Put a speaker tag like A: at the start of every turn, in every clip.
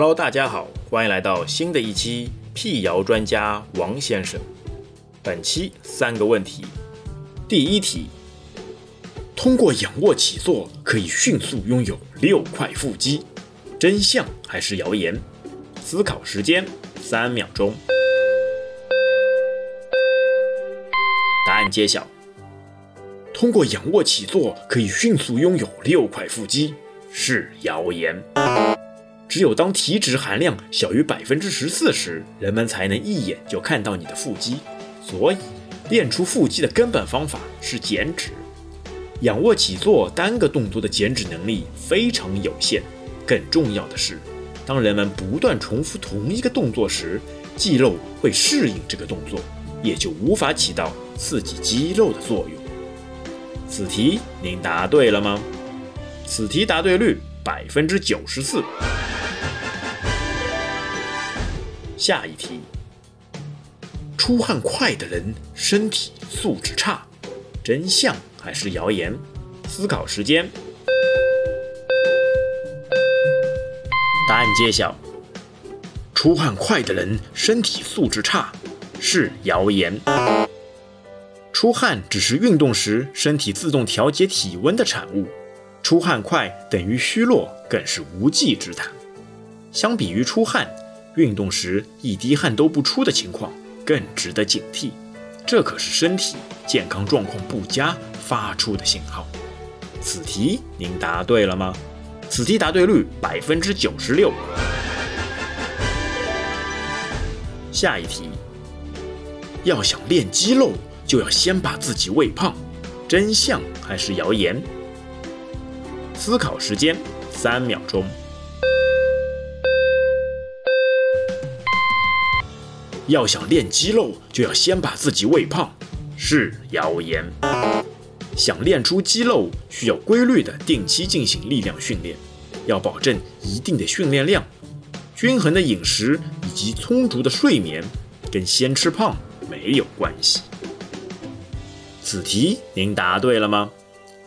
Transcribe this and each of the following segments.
A: Hello，大家好，欢迎来到新的一期辟谣专家王先生。本期三个问题，第一题：通过仰卧起坐可以迅速拥有六块腹肌，真相还是谣言？思考时间三秒钟。答案揭晓：通过仰卧起坐可以迅速拥有六块腹肌是谣言。只有当体脂含量小于百分之十四时，人们才能一眼就看到你的腹肌。所以，练出腹肌的根本方法是减脂。仰卧起坐单个动作的减脂能力非常有限。更重要的是，当人们不断重复同一个动作时，肌肉会适应这个动作，也就无法起到刺激肌肉的作用。此题您答对了吗？此题答对率百分之九十四。下一题：出汗快的人身体素质差，真相还是谣言？思考时间。答案揭晓：出汗快的人身体素质差是谣言。出汗只是运动时身体自动调节体温的产物，出汗快等于虚弱更是无稽之谈。相比于出汗。运动时一滴汗都不出的情况更值得警惕，这可是身体健康状况不佳发出的信号。此题您答对了吗？此题答对率百分之九十六。下一题，要想练肌肉，就要先把自己喂胖，真相还是谣言？思考时间三秒钟。要想练肌肉，就要先把自己喂胖，是谣言。想练出肌肉，需要规律的定期进行力量训练，要保证一定的训练量、均衡的饮食以及充足的睡眠，跟先吃胖没有关系。此题您答对了吗？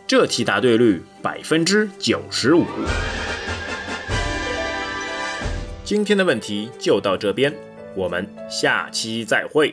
A: 这题答对率百分之九十五。今天的问题就到这边。我们下期再会。